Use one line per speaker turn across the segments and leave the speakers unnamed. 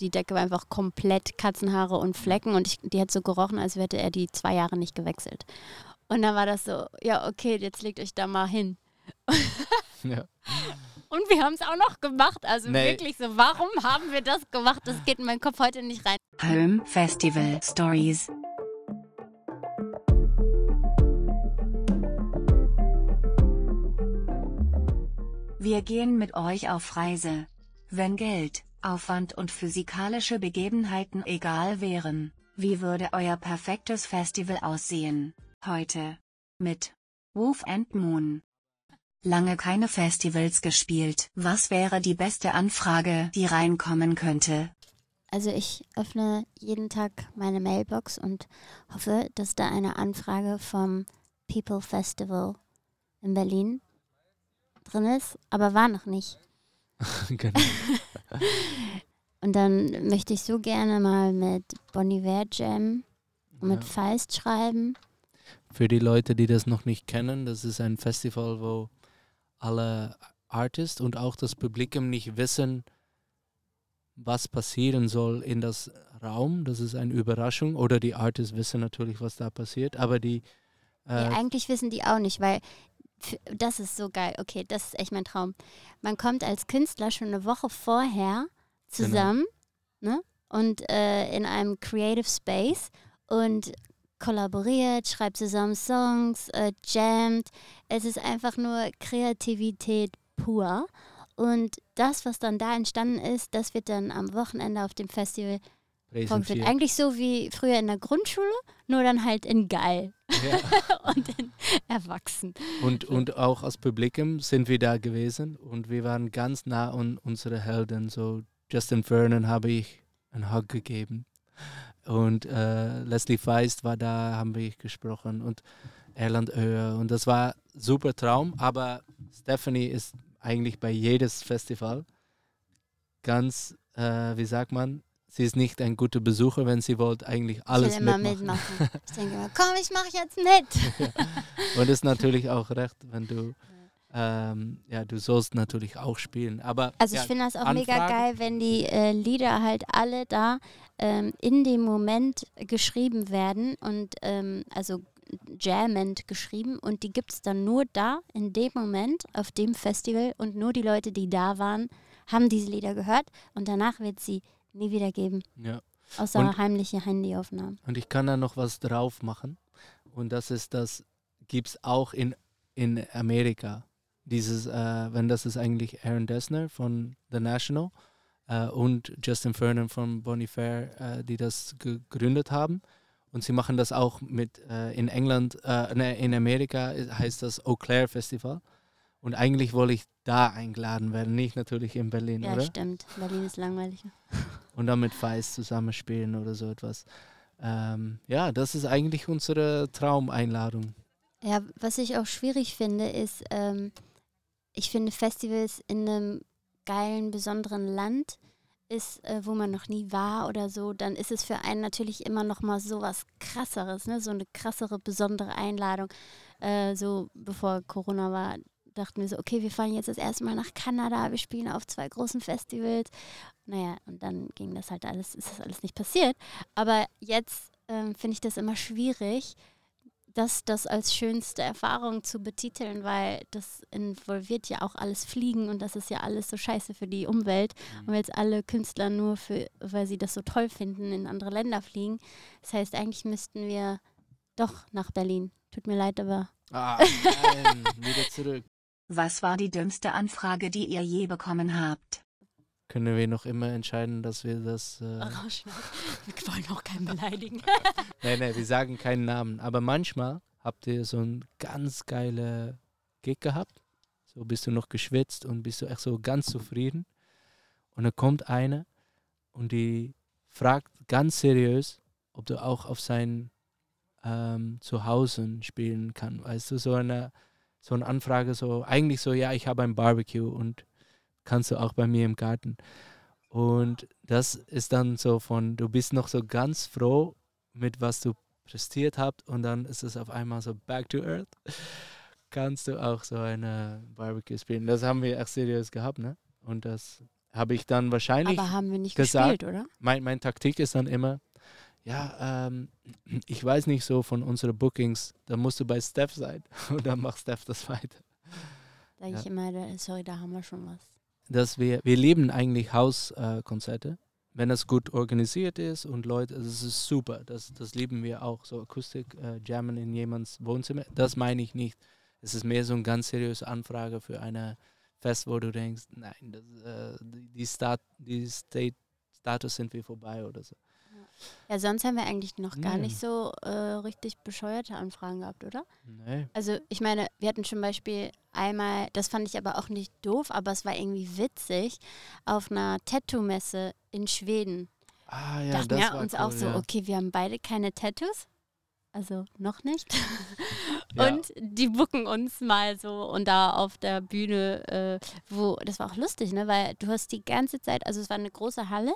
die Decke war einfach komplett Katzenhaare und Flecken und ich, die hat so gerochen, als hätte er die zwei Jahre nicht gewechselt. Und dann war das so, ja, okay, jetzt legt euch da mal hin. ja. Und wir haben es auch noch gemacht. Also nee. wirklich so, warum haben wir das gemacht? Das geht in meinen Kopf heute nicht rein.
Home Festival Stories. Wir gehen mit euch auf Reise. Wenn Geld, Aufwand und physikalische Begebenheiten egal wären, wie würde euer perfektes Festival aussehen? Heute. Mit Wolf and Moon. Lange keine Festivals gespielt. Was wäre die beste Anfrage, die reinkommen könnte?
Also ich öffne jeden Tag meine Mailbox und hoffe, dass da eine Anfrage vom People Festival in Berlin drin ist, aber war noch nicht. genau. und dann möchte ich so gerne mal mit Boniver Jam und mit ja. Feist schreiben.
Für die Leute, die das noch nicht kennen, das ist ein Festival, wo alle Artists und auch das Publikum nicht wissen, was passieren soll in das Raum. Das ist eine Überraschung. Oder die Artists wissen natürlich, was da passiert, aber die.
Äh nee, eigentlich wissen die auch nicht, weil das ist so geil. Okay, das ist echt mein Traum. Man kommt als Künstler schon eine Woche vorher zusammen genau. ne? und äh, in einem Creative Space und kollaboriert, schreibt zusammen Songs, äh, jammt. Es ist einfach nur Kreativität pur. Und das, was dann da entstanden ist, das wird dann am Wochenende auf dem Festival vorgeführt. Eigentlich so wie früher in der Grundschule, nur dann halt in geil ja. und in erwachsen.
Und, und auch als Publikum sind wir da gewesen und wir waren ganz nah an unsere Helden. So Justin Vernon habe ich einen Hug gegeben und äh, Leslie Feist war da, haben wir gesprochen und Erland Oehr und das war super Traum, aber Stephanie ist eigentlich bei jedes Festival ganz, äh, wie sagt man, sie ist nicht ein guter Besucher, wenn sie wollte eigentlich alles ich will immer mitmachen. mitmachen.
ich denke immer, komm, ich mache jetzt mit.
ja. Und ist natürlich auch recht, wenn du ähm, ja, du sollst natürlich auch spielen. Aber
also
ich
finde das auch Anfragen. mega geil, wenn die äh, Lieder halt alle da ähm, in dem Moment geschrieben werden und ähm, also jammend geschrieben und die gibt es dann nur da in dem Moment auf dem Festival und nur die Leute, die da waren, haben diese Lieder gehört und danach wird sie nie wieder geben.
Ja.
Außer und, heimliche Handyaufnahmen.
Und ich kann da noch was drauf machen und das ist das gibt es auch in, in Amerika dieses, äh, wenn das ist eigentlich Aaron Dessner von The National äh, und Justin Fernan von Bonnie Fair, äh, die das gegründet haben. Und sie machen das auch mit äh, in England, äh, ne, in Amerika heißt das Eau Claire Festival. Und eigentlich wollte ich da eingeladen werden, nicht natürlich in Berlin,
ja,
oder?
Ja, stimmt. Berlin ist langweilig.
Und dann mit Feist zusammenspielen oder so etwas. Ähm, ja, das ist eigentlich unsere Traumeinladung.
Ja, was ich auch schwierig finde, ist, ähm, ich finde Festivals in einem geilen, besonderen Land ist, äh, wo man noch nie war oder so, dann ist es für einen natürlich immer noch mal so was krasseres, ne? so eine krassere, besondere Einladung. Äh, so bevor Corona war, dachten wir so, okay, wir fahren jetzt das erste Mal nach Kanada, wir spielen auf zwei großen Festivals. Naja, und dann ging das halt alles, ist das alles nicht passiert. Aber jetzt äh, finde ich das immer schwierig, das, das als schönste Erfahrung zu betiteln, weil das involviert ja auch alles Fliegen und das ist ja alles so scheiße für die Umwelt. Mhm. Und jetzt alle Künstler nur für, weil sie das so toll finden, in andere Länder fliegen. Das heißt, eigentlich müssten wir doch nach Berlin. Tut mir leid, aber.
Ah, nein, wieder zurück.
Was war die dümmste Anfrage, die ihr je bekommen habt?
können wir noch immer entscheiden, dass wir das. Äh.
Wir wollen auch keinen beleidigen.
nein, nein, wir sagen keinen Namen. Aber manchmal habt ihr so ein ganz geile Gig gehabt. So bist du noch geschwitzt und bist du echt so ganz zufrieden. Und dann kommt eine und die fragt ganz seriös, ob du auch auf sein ähm, Zuhause spielen kannst. Weißt du, so eine, so eine Anfrage, so eigentlich so, ja, ich habe ein Barbecue und kannst du auch bei mir im Garten. Und das ist dann so von, du bist noch so ganz froh mit was du prestiert habt und dann ist es auf einmal so back to earth. Kannst du auch so eine Barbecue spielen. Das haben wir echt seriös gehabt, ne? Und das habe ich dann wahrscheinlich
Aber haben wir nicht
gesagt-
gespielt, oder?
mein, mein Taktik ist dann immer, ja, ähm, ich weiß nicht so von unseren Bookings, da musst du bei Steph sein und dann macht Steph das weiter.
Sag
Ja.
ich immer, da- sorry, da haben wir schon was.
Dass wir, wir lieben eigentlich Hauskonzerte, äh, wenn das gut organisiert ist und Leute, also es ist super, das, das lieben wir auch, so Akustik, äh, Jammen in jemands Wohnzimmer, das meine ich nicht. Es ist mehr so eine ganz seriöse Anfrage für eine Fest, wo du denkst, nein, das, äh, die, die, Stat, die State, Status sind wir vorbei oder so.
Ja, sonst haben wir eigentlich noch gar
Nee.
nicht so äh, richtig bescheuerte Anfragen gehabt, oder?
Nee.
Also ich meine, wir hatten zum Beispiel einmal, das fand ich aber auch nicht doof, aber es war irgendwie witzig, auf einer Tattoo-Messe in Schweden.
Ah ja,
dachten
das
wir
war
uns
cool,
auch so,
ja.
okay, wir haben beide keine Tattoos. Also noch nicht.
Ja.
Und die bucken uns mal so und da auf der Bühne, äh, wo, das war auch lustig, ne? Weil du hast die ganze Zeit, also es war eine große Halle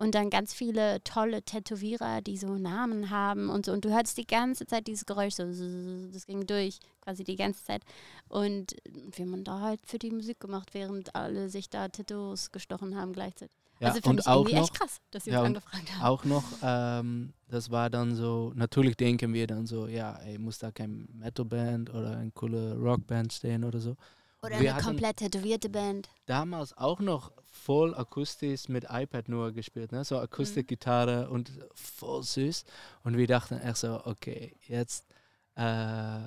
und dann ganz viele tolle Tätowierer, die so Namen haben und so. Und du hattest die ganze Zeit dieses Geräusch, so, das ging durch, quasi die ganze Zeit. Und wir haben da halt für die Musik gemacht, während alle sich da Tattoos gestochen haben gleichzeitig.
Ja,
also
und
ich
auch
irgendwie
noch,
echt krass, dass sie
ja,
uns angefragt haben.
auch noch, ähm, das war dann so, natürlich denken wir dann so, ja, ey, muss da kein Metalband oder eine coole Rockband stehen oder so.
Oder
wir
eine komplett tätowierte Band.
damals auch noch voll akustisch mit iPad nur gespielt, ne? so Akustikgitarre und voll süß. Und wir dachten echt so, okay, jetzt, äh,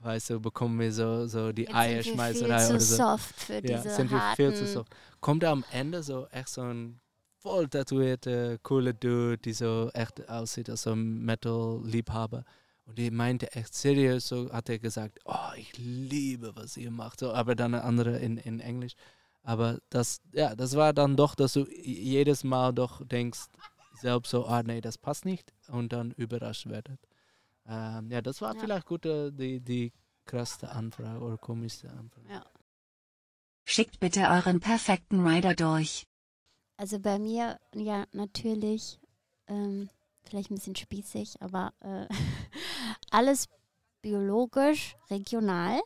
weißt du, bekommen wir so, so die
Jetzt sind wir
Eierschmeißerei
viel zu
oder so.
soft für
Ja,
diese
sind wir viel zu soft. Kommt am Ende so echt so ein voll tätowierte, coole Dude, die so echt aussieht als so ein Metal-Liebhaber. Und die meinte echt seriös, so hat er gesagt, oh, ich liebe, was ihr macht. So, aber dann eine andere in, in Englisch. Aber das, ja, das war dann doch, dass du jedes Mal doch denkst, selbst so, ah nee, das passt nicht und dann überrascht werdet. Ähm, ja, das war
Ja.
vielleicht gut, äh, die, die krasseste Anfrage oder komischste Anfrage.
Ja.
Schickt bitte euren perfekten Rider durch.
Also bei mir, ja, natürlich, ähm, vielleicht ein bisschen spießig, aber äh, alles biologisch, regional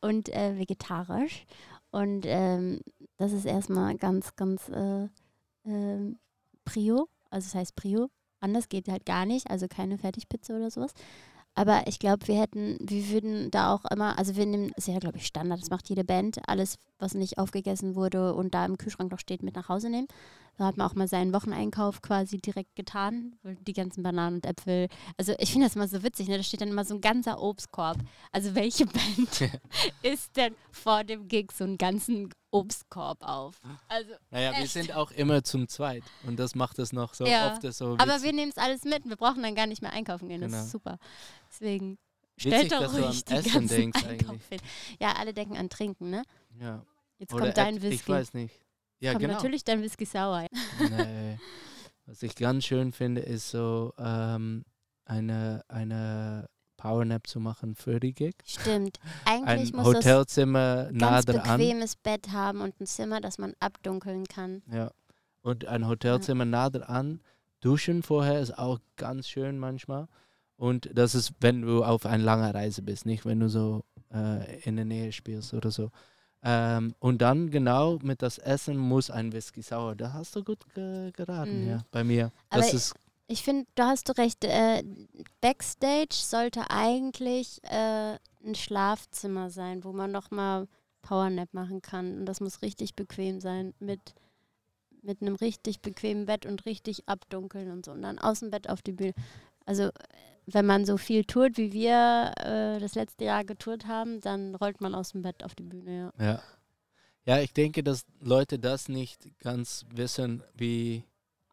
und äh, vegetarisch. Und ähm, das ist erstmal ganz, ganz äh, ähm, Prio. Also es heißt Prio. Anders geht halt gar nicht, also keine Fertigpizza oder sowas. Aber ich glaube, wir hätten, wir würden da auch immer, also wir nehmen, ist ja glaube ich Standard, das macht jede Band, alles, was nicht aufgegessen wurde und da im Kühlschrank noch steht, mit nach Hause nehmen. Da hat man auch mal seinen Wocheneinkauf quasi direkt getan, die ganzen Bananen und Äpfel. Also ich finde das immer so witzig, ne? da steht dann immer so ein ganzer Obstkorb. Also welche Band isst denn vor dem Gig so einen ganzen Obstkorb auf? Also
Naja, wir
Echt?
sind auch immer zum Zweit und das macht es noch so
Ja,
oft so
Aber wir nehmen es alles mit. Wir brauchen dann gar nicht mehr einkaufen gehen. Das
Genau.
ist super. Deswegen
Witzig,
stellt doch ruhig die
Essen
ganzen Einkauf hin. Ja, alle denken an Trinken, ne?
Ja.
Jetzt
Oder
kommt dein Whisky.
Ich weiß nicht. Ja,
kommt
genau.
natürlich dein Whisky sauer.
nee. Was ich ganz schön finde, ist so ähm, eine, eine Powernap zu machen für die Gig.
Stimmt.
Ein
Eigentlich muss
Hotelzimmer
das
nah
ganz
dran.
bequemes Bett haben und ein Zimmer, das man abdunkeln kann.
Ja. Und ein Hotelzimmer nah dran. Duschen vorher ist auch ganz schön manchmal. Und das ist, wenn du auf eine lange Reise bist, nicht wenn du so äh, in der Nähe spielst oder so. Ähm, und dann genau mit das Essen muss ein Whisky sauer. Da hast du gut ge geraten,
Mhm.
ja, bei mir.
Aber
Das ist
Ich finde, da hast du recht. Äh, Backstage sollte eigentlich äh, ein Schlafzimmer sein, wo man nochmal Powernap machen kann. Und das muss richtig bequem sein mit, mit einem richtig bequemen Bett und richtig abdunkeln und so. Und dann aus dem Bett auf die Bühne. Also, äh, wenn man so viel tourt, wie wir äh, das letzte Jahr getourt haben, dann rollt man aus dem Bett auf die Bühne, ja.
Ja. Ja, ich denke, dass Leute das nicht ganz wissen, wie.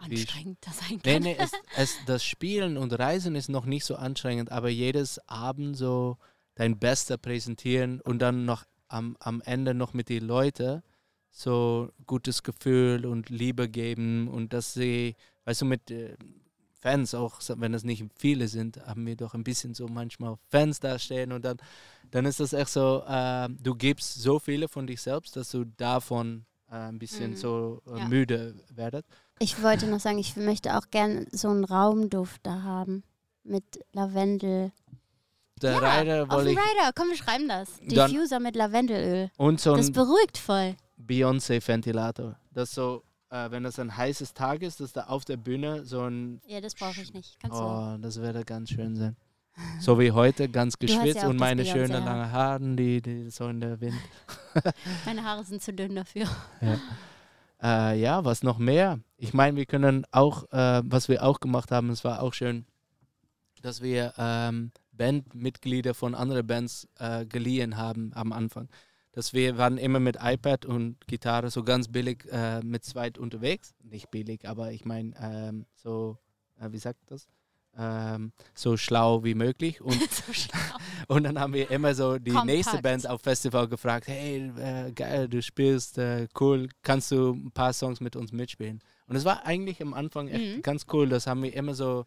Anstrengend das sein
Nee, nee, es, es, das Spielen und Reisen ist noch nicht so anstrengend, aber jedes Abend so dein Bester präsentieren und dann noch am, am Ende noch mit den Leuten so gutes Gefühl und Liebe geben und dass sie, weißt du, mit äh, Fans auch, wenn es nicht viele sind, haben wir doch ein bisschen so manchmal Fans da stehen und dann, dann ist das echt so, äh, du gibst so viele von dich selbst, dass du davon äh, ein bisschen
Mhm.
so äh,
Ja.
müde werdet.
Ich wollte noch sagen, ich möchte auch gern so einen Raumduft da haben. Mit Lavendel.
Der
ja,
Reiter
auf
ich
Rider. Komm, wir schreiben das. Diffuser mit Lavendelöl.
und so
Das
ein
beruhigt voll.
Beyoncé-Ventilator. Das so, äh, wenn das ein heißes Tag ist, dass da auf der Bühne so ein.
Ja, das brauche ich nicht. Kannst.
Oh, das würde ganz schön sein. So wie heute, ganz
ja
geschwitzt
auch
und
das
meine schönen langen Haaren, die, die so in der Wind.
Meine Haare sind zu dünn dafür.
Äh, ja, was noch mehr? Ich meine, wir können auch, äh, was wir auch gemacht haben, es war auch schön, dass wir ähm, Bandmitglieder von anderen Bands äh, geliehen haben am Anfang. Dass wir waren immer mit iPad und Gitarre so ganz billig äh, mit zweit unterwegs. Nicht billig, aber ich meine ähm, so, äh, wie sagt das? Ähm, so schlau wie möglich. Und
so
und dann haben wir immer so die nächste
Kompakt.
Band auf Festival gefragt, hey, äh, geil, du spielst, äh, cool, kannst du ein paar Songs mit uns mitspielen? Und es war eigentlich am Anfang echt
Mhm.
ganz cool, das haben wir immer so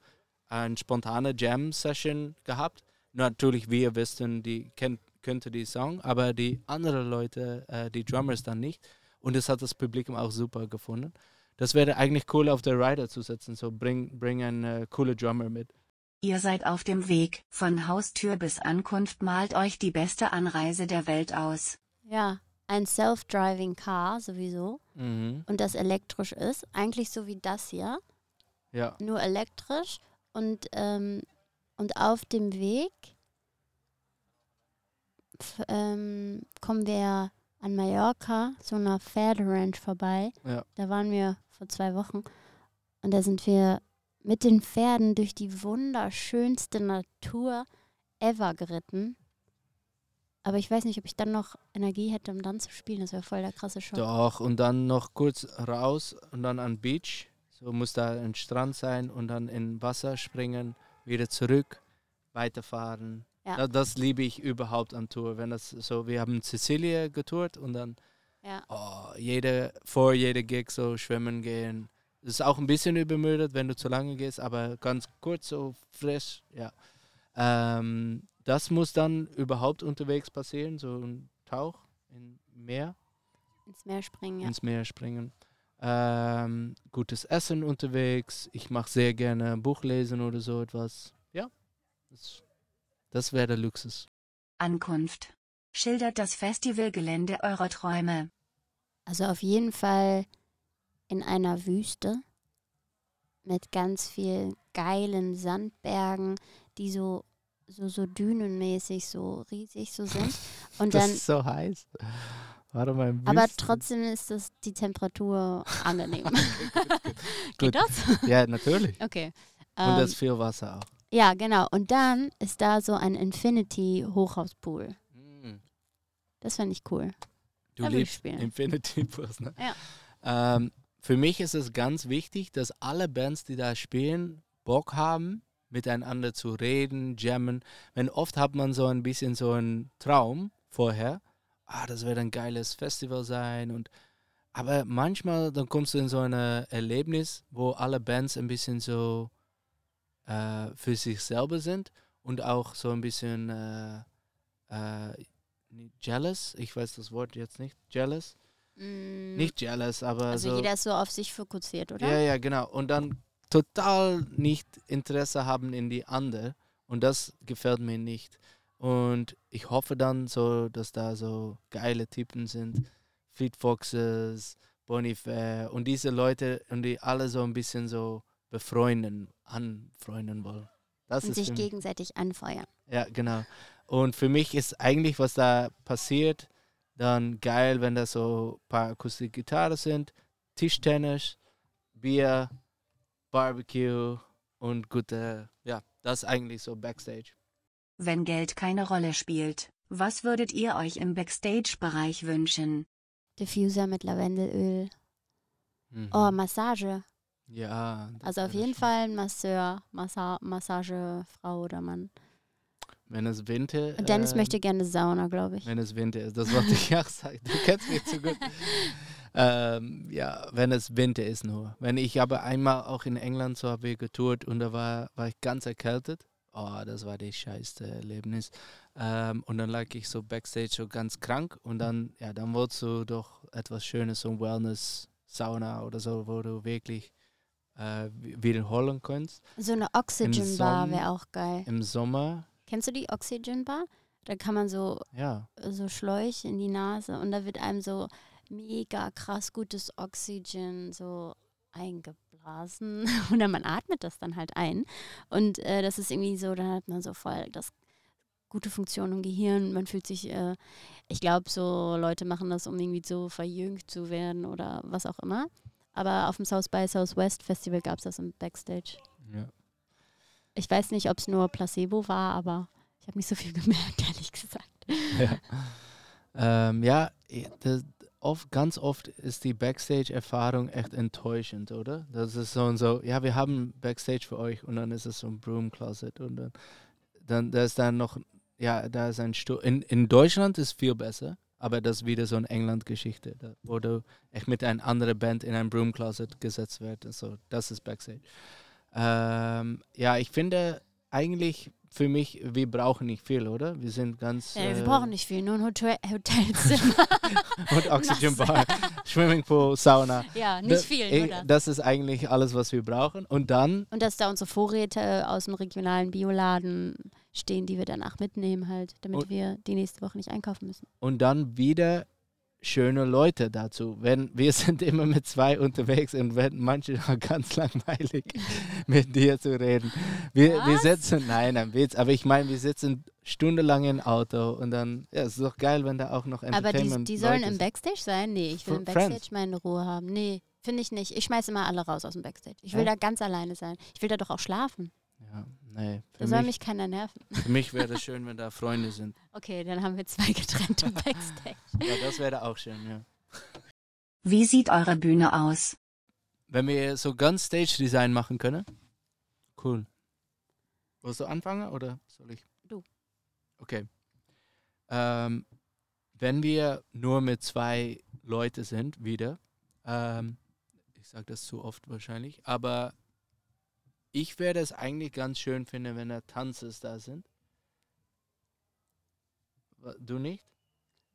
eine spontane Jam-Session gehabt. Natürlich, wir wissen, die kennt, könnte die Song, aber die anderen Leute, äh, die Drummers dann nicht. Und das hat das Publikum auch super gefunden. Das wäre eigentlich cool auf der Rider zu setzen, so bring, bring einen äh, coolen Drummer mit.
Ihr seid auf dem Weg, von Haustür bis Ankunft malt euch die beste Anreise der Welt aus.
Ja, ein Self-Driving Car sowieso.
Mhm.
Und das elektrisch ist. Eigentlich so wie das hier.
Ja.
Nur elektrisch. Und, ähm, und auf dem Weg ähm, kommen wir an Mallorca, so einer Pferderanch vorbei.
Ja.
Da waren wir vor zwei Wochen. Und da sind wir mit den Pferden durch die wunderschönste Natur ever geritten. Aber ich weiß nicht, ob ich dann noch Energie hätte, um dann zu spielen. Das wäre voll der krasse Schock.
Doch, und dann noch kurz raus und dann an Beach. So muss da ein Strand sein und dann in Wasser springen, wieder zurück, weiterfahren.
Ja.
Da, das liebe ich überhaupt an Tour. Wenn das so, wir haben Sizilien getourt und dann
Ja.
oh, jede, vor jeder Gig so schwimmen gehen. Das ist auch ein bisschen übermüdet, wenn du zu lange gehst, aber ganz kurz so frisch, ja. Ähm, das muss dann überhaupt unterwegs passieren, so ein Tauch im Meer
Ins Meer springen, ja.
ins Meer springen. Ähm, gutes Essen unterwegs. Ich mache sehr gerne Buch lesen oder so etwas. Ja, das, das wäre der Luxus.
Ankunft. Schildert das Festivalgelände eurer Träume.
Also auf jeden Fall in einer Wüste mit ganz vielen geilen Sandbergen, die so so so dünenmäßig so riesig so sind und
das
dann
ist so heiß. Warum ein
aber
Wüsten?
trotzdem ist das die Temperatur angenehm. Geht das?
Ja, natürlich.
Okay.
Und
Ähm,
das viel Wasser auch.
ja, genau. Und dann ist da so ein Infinity Hochhauspool.
Mm.
Das fände ich cool.
Du
Da
liebst
spielen.
Infinity Bus, ne?
Ja.
Ähm, für mich ist es ganz wichtig, dass alle Bands, die da spielen, Bock haben, miteinander zu reden, jammen. Wenn oft hat man so ein bisschen so einen Traum vorher, ah, das wird ein geiles Festival sein und aber manchmal dann kommst du in so ein Erlebnis, wo alle Bands ein bisschen so äh, für sich selber sind und auch so ein bisschen äh, äh, jealous, ich weiß das Wort jetzt nicht, jealous,
Mm,
nicht jealous, aber
also
so,
jeder ist so auf sich fokussiert, oder?
ja, ja, genau. Und dann total nicht Interesse haben in die andere. Und das gefällt mir nicht. Und ich hoffe dann so, dass da so geile Typen sind. Fleet Foxes, Bonifair und diese Leute und die alle so ein bisschen so befreunden, anfreunden wollen. Das
Und sich gegenseitig anfeuern.
ja, genau. Und für mich ist eigentlich, was da passiert, dann geil, wenn da so ein paar Akustikgitarren sind, Tischtennis, Bier, Barbecue und gute, ja, das ist eigentlich so Backstage.
Wenn Geld keine Rolle spielt, was würdet ihr euch im Backstage-Bereich wünschen?
Diffuser mit Lavendelöl.
Mhm.
Oh, Massage.
ja.
Also auf jeden
schön.
Fall ein Masseur, Massa Massagefrau oder Mann.
Wenn es Winter
Und Dennis
ähm,
möchte gerne Sauna, glaube ich.
Wenn es Winter ist, das wollte ich auch sagen. Du kennst mich zu gut. ähm, ja, wenn es Winter ist nur. Wenn ich aber einmal auch in England so habe ich getourt und da war, war ich ganz erkältet. Oh, das war das scheiße Erlebnis. Ähm, und dann lag ich so backstage so ganz krank und dann, ja, dann wolltest du doch etwas Schönes, so ein Wellness-Sauna oder so, wo du wirklich äh, wi- wiederholen kannst.
So eine Oxygen Bar wäre auch geil.
Im Sommer,
Kennst du die Oxygen Bar? Da kann man so,
ja,
so Schläuche in die Nase und da wird einem so mega krass gutes Oxygen so eingeblasen oder man atmet das dann halt ein und äh, das ist irgendwie so, dann hat man so voll das gute Funktion im Gehirn, man fühlt sich, äh, ich glaube, so Leute machen das, um irgendwie so verjüngt zu werden oder was auch immer. Aber auf dem South by Southwest Festival gab es das im Backstage.
Ja.
Ich weiß nicht, ob es nur Placebo war, aber ich habe nicht so viel gemerkt, ehrlich gesagt.
Ja, ähm, ja das, oft, ganz oft ist die Backstage-Erfahrung echt enttäuschend, oder? Das ist so und so, ja, wir haben Backstage für euch und dann ist es so ein Broom Closet und dann, dann da ist dann noch, ja, da ist ein Stuhl. In, in Deutschland ist viel besser, aber das ist wieder so eine England-Geschichte, wo du echt mit einer anderen Band in ein Broom Closet gesetzt wird. So, das ist Backstage. Ähm, ja, ich finde eigentlich für mich, wir brauchen nicht viel, oder? Wir sind ganz.
Ja, wir
äh,
brauchen nicht viel, nur ein Hotel Hotelzimmer.
und Oxygenbar, Swimmingpool, Sauna.
ja, nicht
Das-
viel,
eh,
nur das.
Ist eigentlich alles, was wir brauchen. Und dann,
Und dass da unsere Vorräte aus dem regionalen Bioladen stehen, die wir danach mitnehmen halt, damit wir die nächste Woche nicht einkaufen müssen.
und dann wieder schöne Leute dazu. Wenn wir sind immer mit zwei unterwegs und werden manchmal ganz langweilig mit dir zu reden. Wir, wir sitzen, nein, ein Witz, aber ich meine, wir sitzen stundenlang im Auto und dann, ja, es ist doch geil, wenn da auch noch
Aber
Entertainment
die, die sollen
Leute
im. Backstage sein? Nee, ich will im Backstage
Friends.
meine Ruhe haben. Nee, finde ich nicht. Ich schmeiße immer alle raus aus dem Backstage. Ich will
Ja?
da ganz alleine sein. Ich will da doch auch schlafen.
Ja, nee,
Da soll
mich,
mich keiner nerven.
für mich wäre es schön, wenn da Freunde sind.
Okay, dann haben wir zwei getrennte Backstage.
Ja, das wäre auch schön, ja.
Wie sieht eure Bühne aus?
Wenn wir so ganz Stage-Design machen können. Cool. Willst du anfangen oder soll ich?
Du.
Okay. Ähm, wenn wir nur mit zwei Leute sind, wieder, ähm, ich sage das zu oft wahrscheinlich, aber ich werde es eigentlich ganz schön finden, wenn da Tanzes da sind. Du nicht?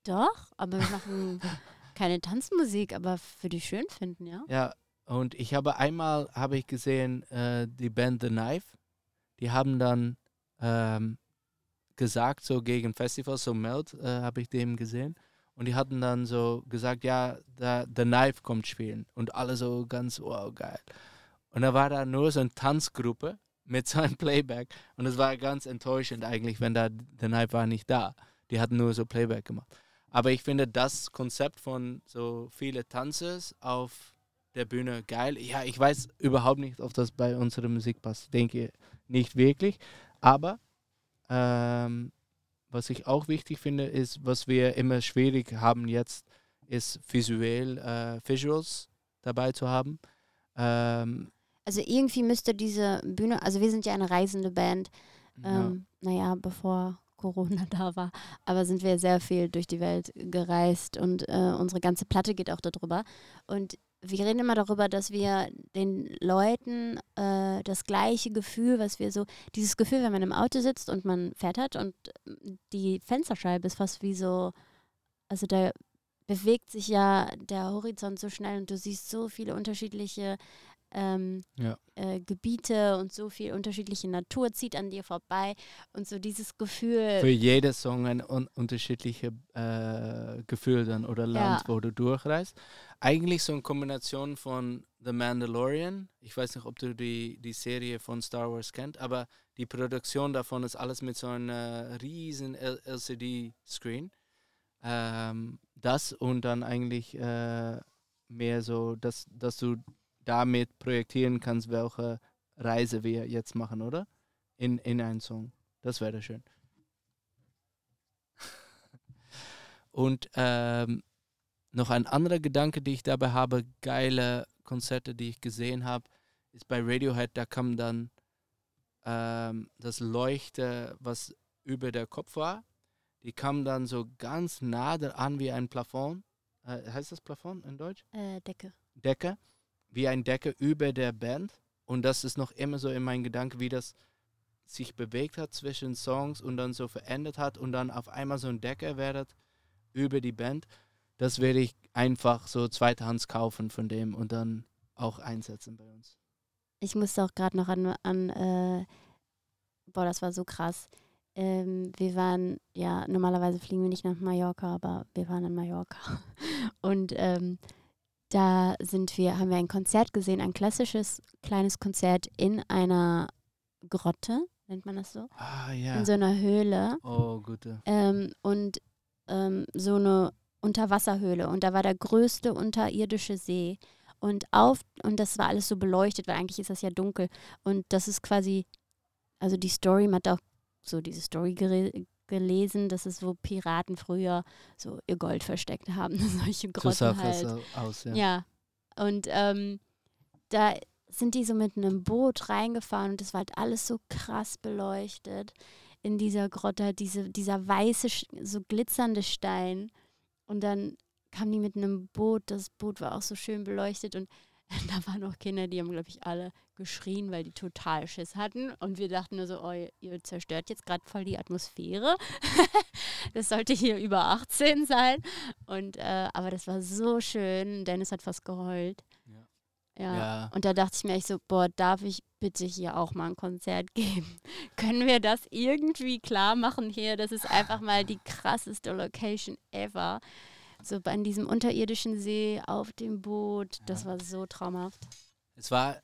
Doch, aber wir machen keine Tanzmusik, aber für die schön finden, ja?
Ja, und ich habe einmal habe ich gesehen äh, die Band The Knife. Die haben dann ähm, gesagt so gegen Festivals, so Meld äh, habe ich dem gesehen. Und die hatten dann so gesagt, ja, da, The Knife kommt spielen. Und alle so ganz, wow, geil. Und da war da nur so eine Tanzgruppe mit so einem Playback. Und es war ganz enttäuschend eigentlich, wenn da The Knife war nicht da. Die hatten nur so Playback gemacht. Aber ich finde das Konzept von so viele Tanzes auf der Bühne geil. Ja, ich weiß überhaupt nicht, ob das bei unserer Musik passt. Denke nicht wirklich. Aber ähm, was ich auch wichtig finde, ist, was wir immer schwierig haben jetzt, ist visuell äh, Visuals dabei zu haben. Ähm,
Also irgendwie müsste diese Bühne, also wir sind ja eine reisende Band, ähm, naja, bevor Corona da war, aber sind wir sehr viel durch die Welt gereist und äh, unsere ganze Platte geht auch darüber. Und wir reden immer darüber, dass wir den Leuten äh, das gleiche Gefühl, was wir so, dieses Gefühl, wenn man im Auto sitzt und man fährt hat und äh, die Fensterscheibe ist fast wie so, also da bewegt sich ja der Horizont so schnell und du siehst so viele unterschiedliche ähm,
Ja.
äh, Gebiete und so viel unterschiedliche Natur zieht an dir vorbei und so dieses Gefühl.
Für jede Song ein un unterschiedliches äh, Gefühl dann oder Land, wo du durchreist. Eigentlich so eine Kombination von The Mandalorian. Ich weiß nicht, ob du die, die Serie von Star Wars kennst, aber die Produktion davon ist alles mit so einem riesen LCD-Screen. Ähm, das und dann eigentlich äh, mehr so, dass, dass du damit projektieren kannst, welche Reise wir jetzt machen, oder? In, in einen Song. Das wäre schön. Und ähm, noch ein anderer Gedanke, den ich dabei habe, geile Konzerte, die ich gesehen habe, ist bei Radiohead, da kam dann ähm, das Leuchte, was über der Kopf war, die kam dann so ganz nah an wie ein Plafond. Äh, heißt das Plafond in Deutsch?
Äh, Decke.
Decke, wie ein Decke über der Band. Und das ist noch immer so in meinem Gedanke, wie das sich bewegt hat zwischen Songs und dann so verändert hat und dann auf einmal so ein Decke werdet über die Band. Das werde ich einfach so zweithands kaufen von dem und dann auch einsetzen bei uns.
Ich musste auch gerade noch an, an äh, boah, das war so krass. ähm, wir waren, ja, normalerweise fliegen wir nicht nach Mallorca, aber wir waren in Mallorca. Und ähm, da sind wir, haben wir ein Konzert gesehen, ein klassisches kleines Konzert in einer Grotte, nennt man das so?
Ah, ja.
In so einer Höhle.
oh, gute.
Ähm, und ähm, so eine Unterwasserhöhle. Und da war der größte unterirdische See. Und auf, und das war alles so beleuchtet, weil eigentlich ist das ja dunkel. Und das ist quasi, also die Story, man hat auch so diese Story gelesen, dass es wo Piraten früher so ihr Gold versteckt haben, solche
So
Grotten halt.
aus, ja.
Ja. Und ähm, da sind die so mit einem Boot reingefahren und das war halt alles so krass beleuchtet in dieser Grotte, diese, dieser weiße, so glitzernde Stein. Und dann kamen die mit einem Boot, das Boot war auch so schön beleuchtet und da waren auch Kinder, die haben, glaube ich, alle geschrien, weil die total Schiss hatten. Und wir dachten nur so, oh, ihr- zerstört jetzt gerade voll die Atmosphäre. das sollte hier über 18 sein. Und äh, aber das war so schön. Dennis hat fast geheult.
Ja.
Ja.
Ja.
Und da dachte ich mir echt so, boah, darf ich bitte hier auch mal ein Konzert geben? Können wir das irgendwie klar machen hier? Das ist einfach mal die krasseste Location ever. So an diesem unterirdischen See auf dem Boot. Das
Ja.
war so traumhaft.
Es war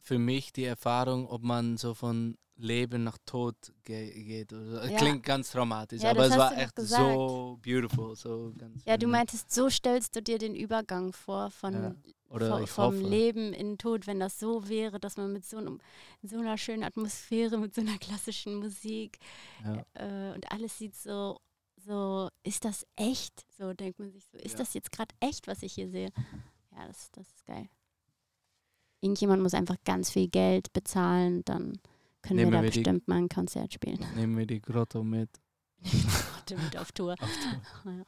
für mich die Erfahrung, ob man so von Leben nach Tod ge geht.
Ja.
Klingt ganz dramatisch,
Ja,
aber
das
es war echt
gesagt.
so beautiful. So ganz
Ja, du
schön.
meintest, so stellst du dir den Übergang vor von
Ja. Oder
vom,
hoffe.
Leben in den Tod, wenn das so wäre, dass man mit so, einem, so einer schönen Atmosphäre, mit so einer klassischen Musik äh, und alles sieht so, so, ist das echt? So denkt man sich so, ist
Ja.
das jetzt gerade echt, was ich hier sehe? Ja, das, das ist geil. Irgendjemand muss einfach ganz viel Geld bezahlen, dann können
Nehmen
wir da
wir die-
bestimmt mal ein Konzert spielen.
Nehmen wir die Grotto mit.
Heute mit auf Tour.
Auf Tour.
Ja.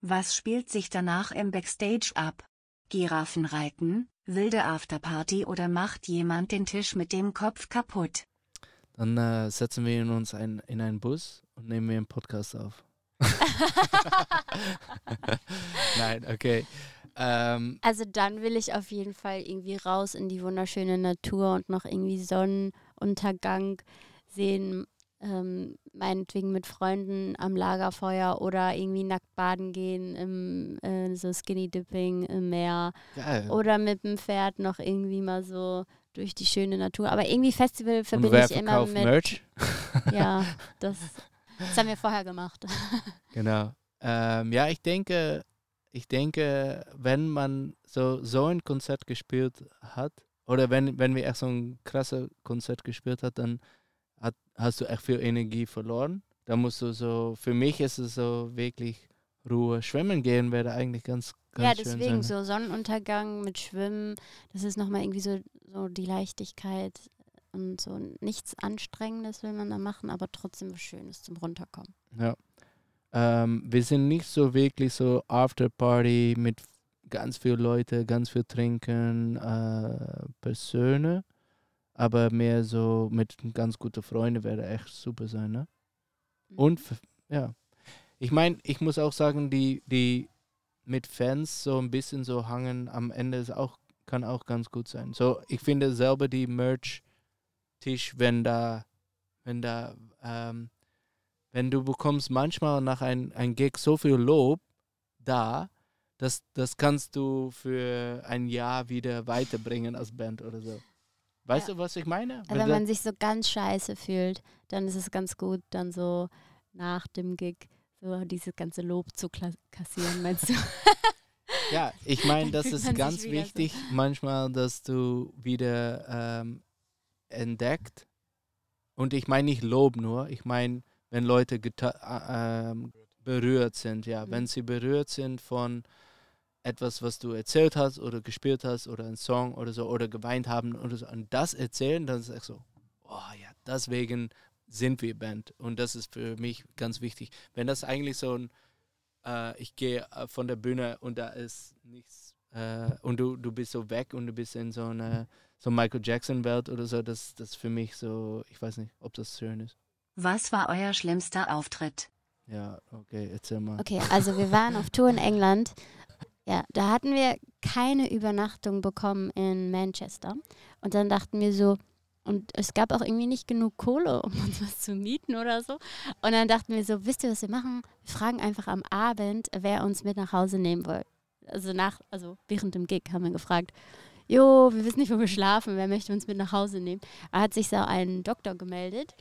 Was spielt sich danach im Backstage ab? Giraffenreiten, wilde Afterparty oder macht jemand den Tisch mit dem Kopf kaputt?
Dann äh, setzen wir uns ein, in einen Bus und nehmen wir einen Podcast auf. Nein, okay. Ähm,
Also dann will ich auf jeden Fall irgendwie raus in die wunderschöne Natur und noch irgendwie Sonnenuntergang sehen. Ähm, meinetwegen mit Freunden am Lagerfeuer oder irgendwie nackt baden gehen im äh, so Skinny Dipping im Meer
geil.
oder mit dem Pferd noch irgendwie mal so durch die schöne Natur. Aber irgendwie Festival verbinde ich immer mit.
Merch?
Ja, das, das haben wir vorher gemacht.
Genau. Ähm, ja, ich denke, ich denke, wenn man so, so ein Konzert gespielt hat, oder wenn, wenn wir echt so ein krasses Konzert gespielt hat, dann hat, hast du echt viel Energie verloren. Da musst du so, für mich ist es so wirklich Ruhe. Schwimmen gehen wäre eigentlich ganz
ja, deswegen so Sonnenuntergang mit Schwimmen, das ist nochmal irgendwie so, so die Leichtigkeit und so nichts Anstrengendes will man da machen, aber trotzdem was Schönes zum Runterkommen.
Ja. Ähm, wir sind nicht so wirklich so Afterparty mit ganz viel Leute, ganz viel trinken, äh, Personen, aber mehr so mit ganz guten Freunden wäre echt super sein, ne?
Mhm.
Und ja, ich meine, ich muss auch sagen, die, die mit Fans so ein bisschen so hangen am Ende ist auch, kann auch ganz gut sein. So, ich finde selber die Merch-Tisch, wenn da, wenn da, ähm, wenn du bekommst manchmal nach ein, ein Gig so viel Lob da, das, das kannst du für ein Jahr wieder weiterbringen als Band oder so. Weißt
Ja.
du, was ich meine?
Also wenn man sich so ganz scheiße fühlt, dann ist es ganz gut, dann so nach dem Gig so dieses ganze Lob zu kassieren, meinst du?
Ja, ich meine, das ist ganz
wieder so.
wichtig, manchmal, dass du wieder ähm, entdeckt. Und ich meine nicht Lob nur, ich meine, wenn Leute äh, berührt sind, ja,
Mhm.
wenn sie berührt sind von etwas, was du erzählt hast oder gespielt hast oder ein Song oder so oder geweint haben oder so und das erzählen, dann ist echt so, oh ja, deswegen sind wir Band und das ist für mich ganz wichtig. Wenn das eigentlich so ein äh, ich gehe äh, von der Bühne und da ist nichts äh, und du, du bist so weg und du bist in so einer so Michael Jackson Welt oder so, das das für mich so, ich weiß nicht, ob das schön ist.
Was war euer schlimmster Auftritt?
Ja, okay, erzähl mal.
Okay, also wir waren auf Tour in England. Ja, da hatten wir keine Übernachtung bekommen in Manchester. Und dann dachten wir so, und es gab auch irgendwie nicht genug Kohle, um uns was zu mieten oder so. Und dann dachten wir so, wisst ihr, was wir machen? Wir fragen einfach am Abend, wer uns mit nach Hause nehmen will. Also nach, also während dem Gig haben wir gefragt, jo, wir wissen nicht, wo wir schlafen, wer möchte uns mit nach Hause nehmen? Da hat sich so ein Doktor gemeldet,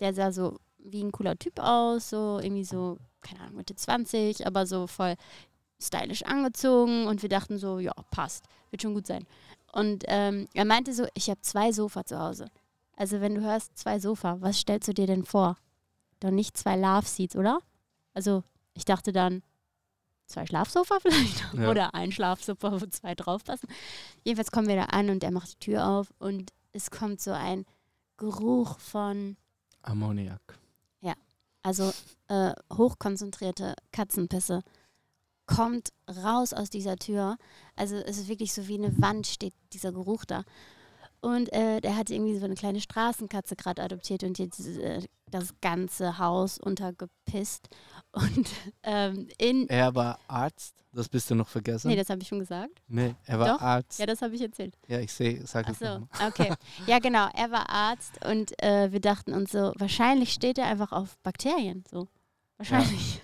der sah so wie ein cooler Typ aus, so irgendwie so, keine Ahnung, Mitte 20, aber so voll stylisch angezogen und wir dachten so, ja, passt, wird schon gut sein. Und ähm, er meinte so, ich habe zwei Sofa zu Hause. Also wenn du hörst zwei Sofa, was stellst du dir denn vor? Doch nicht zwei Love Seats, oder? Also ich dachte dann zwei Schlafsofa vielleicht
Ja.
oder ein Schlafsofa, wo zwei draufpassen. Jedenfalls kommen wir da an und er macht die Tür auf und es kommt so ein Geruch von,
Ammoniak.
also äh, hochkonzentrierte Katzenpisse kommt raus aus dieser Tür. Also es ist wirklich so wie eine Wand steht dieser Geruch da. Und äh, der hat irgendwie so eine kleine Straßenkatze gerade adoptiert und jetzt äh, das ganze Haus untergepisst. Und ähm, in.
Er war Arzt, das bist du noch vergessen?
Nee, das habe ich schon gesagt.
Nee, er war
Doch.
Arzt.
Ja, das habe ich erzählt.
Ja, ich sehe, sag es nochmal.
okay. Ja, genau. Er war Arzt und äh, wir dachten uns so, wahrscheinlich steht er einfach auf Bakterien. So. Wahrscheinlich.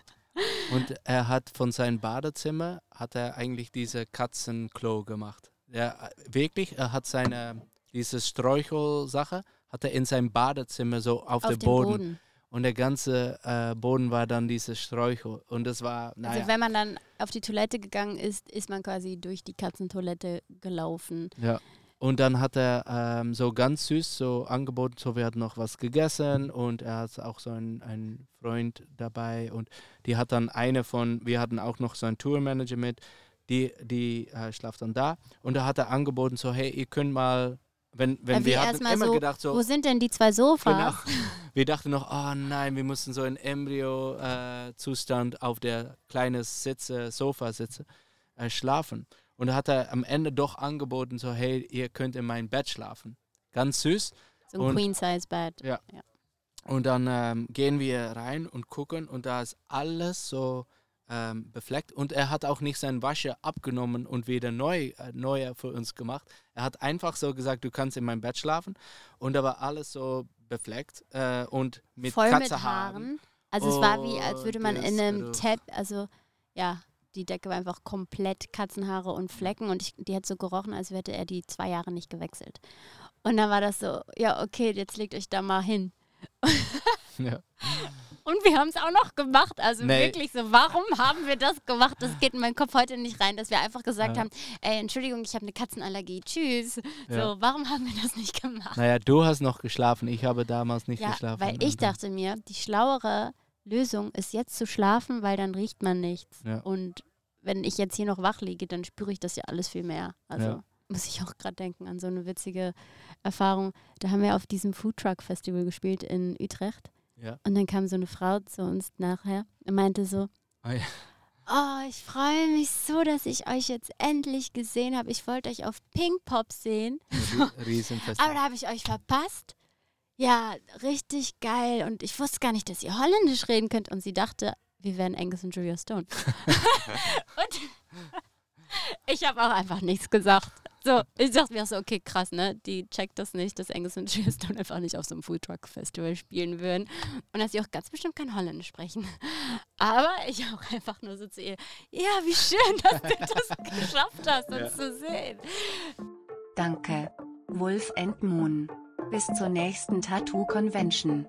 Und er hat von seinem Badezimmer, hat er eigentlich diese Katzenklo gemacht. Er, wirklich, er hat seine, diese Sträuchelsache, hat er in seinem Badezimmer so auf,
Auf
dem Boden.
Boden.
Und der ganze äh, Boden war dann dieses Sträuchel. Und das war, naja,
Also wenn man dann auf die Toilette gegangen ist, ist man quasi durch die Katzentoilette gelaufen.
Ja. Und dann hat er ähm, so ganz süß so angeboten, so wir hatten noch was gegessen und er hat auch so einen, einen Freund dabei und die hat dann eine von, wir hatten auch noch so einen Tourmanager mit, die, die äh, schlaft dann da und da hat er angeboten, so hey, ihr könnt mal, wenn, wenn
Ja, wie
wir hatten
erstmal
immer
so,
gedacht, so,
Wo sind denn die zwei Sofas?
Genau. Wir dachten noch, oh nein, wir mussten so in Embryo-Zustand auf der kleinen Sitze, Sofa sitze, äh, schlafen. Und da hat er am Ende doch angeboten, so hey, ihr könnt in mein Bett schlafen. Ganz süß.
So ein
Und-
Queen-Size-Bed.
Und dann ähm, gehen wir rein und gucken und da ist alles so ähm, befleckt. Und er hat auch nicht seinen Wasche abgenommen und wieder neu, äh, neuer für uns gemacht. Er hat einfach so gesagt, du kannst in mein Bett schlafen. Und da war alles so befleckt äh, und mit
Voll mit
Katzenhaaren.
Haaren. Also es war wie, als
Oh,
würde man in einem. Tab, also ja, die Decke war einfach komplett Katzenhaare und Flecken und ich, die hat so gerochen, als hätte er die zwei Jahre nicht gewechselt. Und dann war das so, ja, okay, jetzt legt euch da mal hin.
Ja.
Und wir haben es auch noch gemacht. Also
Nee.
wirklich so, warum haben wir das gemacht? Das geht in meinen Kopf heute nicht rein, dass wir einfach gesagt
Ja.
haben, ey, Entschuldigung, ich habe eine Katzenallergie. Tschüss.
Ja.
So, warum haben wir das nicht gemacht?
Naja, du hast noch geschlafen. Ich habe damals nicht
ja,
geschlafen.
weil ich
dann-
dachte mir, die schlauere Lösung ist jetzt zu schlafen, weil dann riecht man nichts.
Ja.
Und wenn ich jetzt hier noch wach liege, dann spüre ich das ja alles viel mehr. Also
Ja.
muss ich auch gerade denken an so eine witzige Erfahrung. Da haben wir auf diesem Foodtruck Festival gespielt in Utrecht.
Ja.
Und dann kam so eine Frau zu uns nachher und meinte so,
Ah, ja.
oh, ich freue mich so, dass ich euch jetzt endlich gesehen habe. Ich wollte euch auf Pink Pop sehen,
Rie- Riesenfest.
aber da habe ich euch verpasst. Ja, richtig geil. Und ich wusste gar nicht, dass ihr Holländisch reden könnt. Und sie dachte, wir wären Angus und Julia Stone. und ich habe auch einfach nichts gesagt. So, ich dachte mir auch so, okay, krass, ne? Die checkt das nicht, dass Angus und Julia Stone einfach nicht auf so einem Foodtruck-Festival spielen würden. Und dass sie auch ganz bestimmt kein Holländisch sprechen. Aber ich auch einfach nur so zu ihr, ja, wie schön, dass du das geschafft hast, uns
Ja.
zu sehen.
Danke. Wolf and Moon. Bis zur nächsten Tattoo Convention.